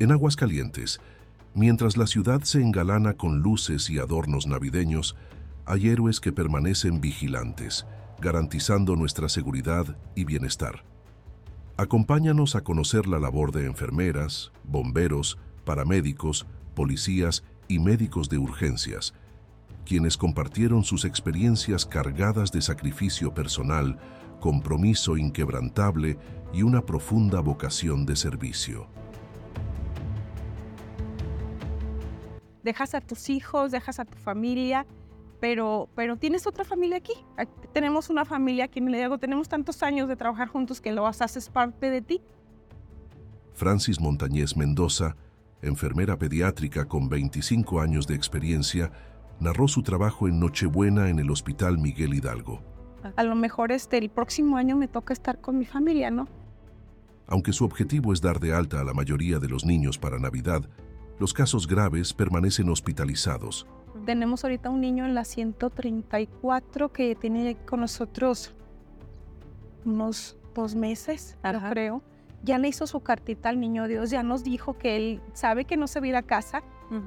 En Aguascalientes, mientras la ciudad se engalana con luces y adornos navideños, hay héroes que permanecen vigilantes, garantizando nuestra seguridad y bienestar. Acompáñanos a conocer la labor de enfermeras, bomberos, paramédicos, policías y médicos de urgencias, quienes compartieron sus experiencias cargadas de sacrificio personal, compromiso inquebrantable y una profunda vocación de servicio. Dejas a tus hijos, dejas a tu familia, pero, pero tienes otra familia aquí. Tenemos una familia aquí en digo, tenemos tantos años de trabajar juntos que lo haces parte de ti. Francis Montañez Mendoza, enfermera pediátrica con 25 años de experiencia, narró su trabajo en Nochebuena en el Hospital Miguel Hidalgo. A lo mejor este, el próximo año me toca estar con mi familia, ¿no? Aunque su objetivo es dar de alta a la mayoría de los niños para Navidad, los casos graves permanecen hospitalizados. Tenemos ahorita un niño en la 134 que tiene con nosotros unos dos meses, creo. Ya le hizo su cartita al niño Dios, ya nos dijo que él sabe que no se va a ir a casa,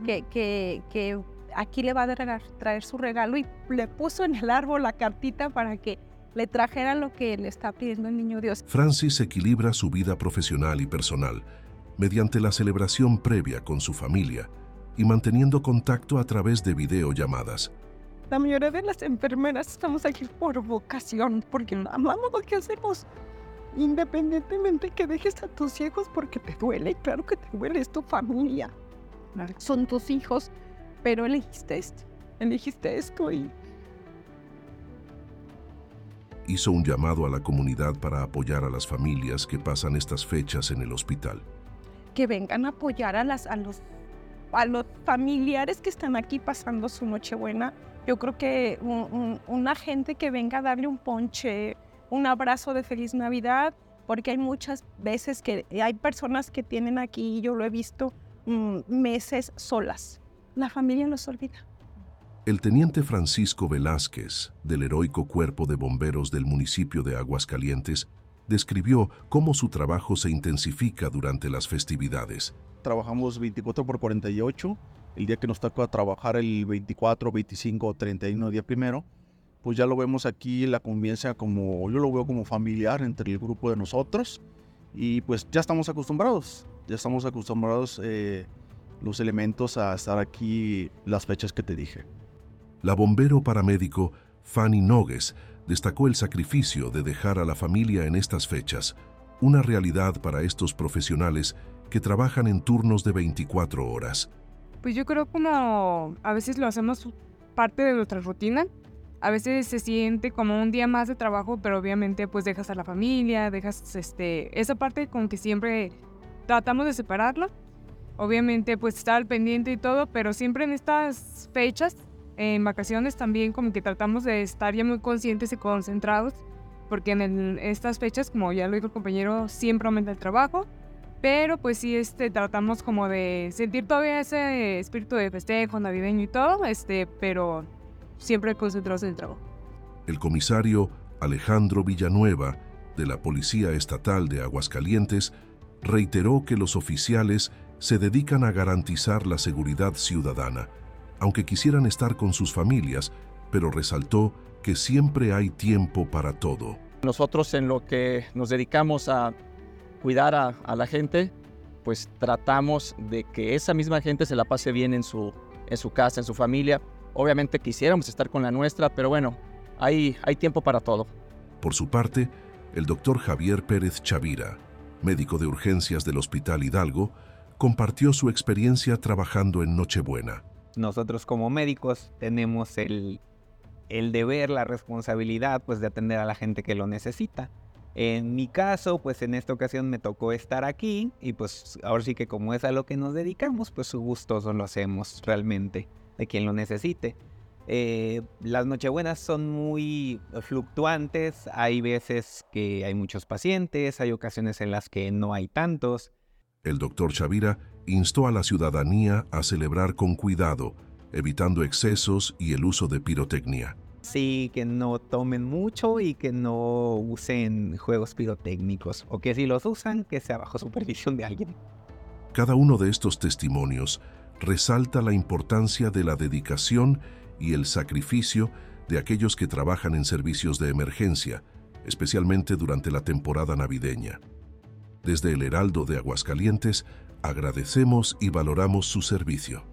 que, que, que aquí le va a traer su regalo y le puso en el árbol la cartita para que le trajera lo que le está pidiendo el niño Dios. Francis equilibra su vida profesional y personal mediante la celebración previa con su familia y manteniendo contacto a través de videollamadas. La mayoría de las enfermeras estamos aquí por vocación, porque amamos lo que hacemos. Independientemente que dejes a tus hijos porque te duele, claro que te duele, es tu familia. Son tus hijos, pero elegiste esto, elegiste esto y... Hizo un llamado a la comunidad para apoyar a las familias que pasan estas fechas en el hospital. Que vengan a apoyar a, las, a, los, a los familiares que están aquí pasando su Nochebuena. Yo creo que una gente que venga a darle un ponche, un abrazo de feliz Navidad, porque hay muchas veces que hay personas que tienen aquí, yo lo he visto, mm, meses solas la familia los olvida. El teniente Francisco Velázquez, del heroico cuerpo de bomberos del municipio de Aguascalientes, describió cómo su trabajo se intensifica durante las festividades. Trabajamos 24 por 48, el día que nos toca trabajar el 24, 25 o 31 día primero, pues ya lo vemos aquí la convivencia como, yo lo veo como familiar entre el grupo de nosotros y pues ya estamos acostumbrados, ya estamos acostumbrados eh, los elementos a estar aquí las fechas que te dije. La bombero paramédico Fanny Nogues destacó el sacrificio de dejar a la familia en estas fechas, una realidad para estos profesionales que trabajan en turnos de 24 horas. Pues yo creo como a veces lo hacemos parte de nuestra rutina. A veces se siente como un día más de trabajo, pero obviamente pues dejas a la familia, dejas este, esa parte con que siempre tratamos de separarlo obviamente pues estar al pendiente y todo, pero siempre en estas fechas, en vacaciones también como que tratamos de estar ya muy conscientes y concentrados, porque en, estas fechas, como ya lo dijo el compañero, siempre aumenta el trabajo, pero pues sí este, tratamos como de sentir todavía ese espíritu de festejo navideño y todo, este, pero siempre concentrados en el trabajo. El comisario Alejandro Villanueva, de la Policía Estatal de Aguascalientes, reiteró que los oficiales se dedican a garantizar la seguridad ciudadana, aunque quisieran estar con sus familias, pero resaltó que siempre hay tiempo para todo. Nosotros en lo que nos dedicamos a cuidar a, la gente, pues tratamos de que esa misma gente se la pase bien en su, en su casa, en su familia. Obviamente quisiéramos estar con la nuestra, pero bueno, hay, hay tiempo para todo. Por su parte, el doctor Javier Pérez Chavira, médico de urgencias del Hospital Hidalgo, compartió su experiencia trabajando en Nochebuena. Nosotros como médicos tenemos el, deber, la responsabilidad pues de atender a la gente que lo necesita. En mi caso, pues en esta ocasión me tocó estar aquí y pues ahora sí que como es a lo que nos dedicamos, pues gustoso lo hacemos realmente de quien lo necesite. Eh, las nochebuenas son muy fluctuantes, hay veces que hay muchos pacientes, hay ocasiones en las que no hay tantos. El doctor Chavira instó a la ciudadanía a celebrar con cuidado, evitando excesos y el uso de pirotecnia. Sí, que no tomen mucho y que no usen juegos pirotécnicos, o que si los usan, que sea bajo supervisión de alguien. Cada uno de estos testimonios resalta la importancia de la dedicación y el sacrificio de aquellos que trabajan en servicios de emergencia, especialmente durante la temporada navideña. Desde el Heraldo de Aguascalientes, agradecemos y valoramos su servicio.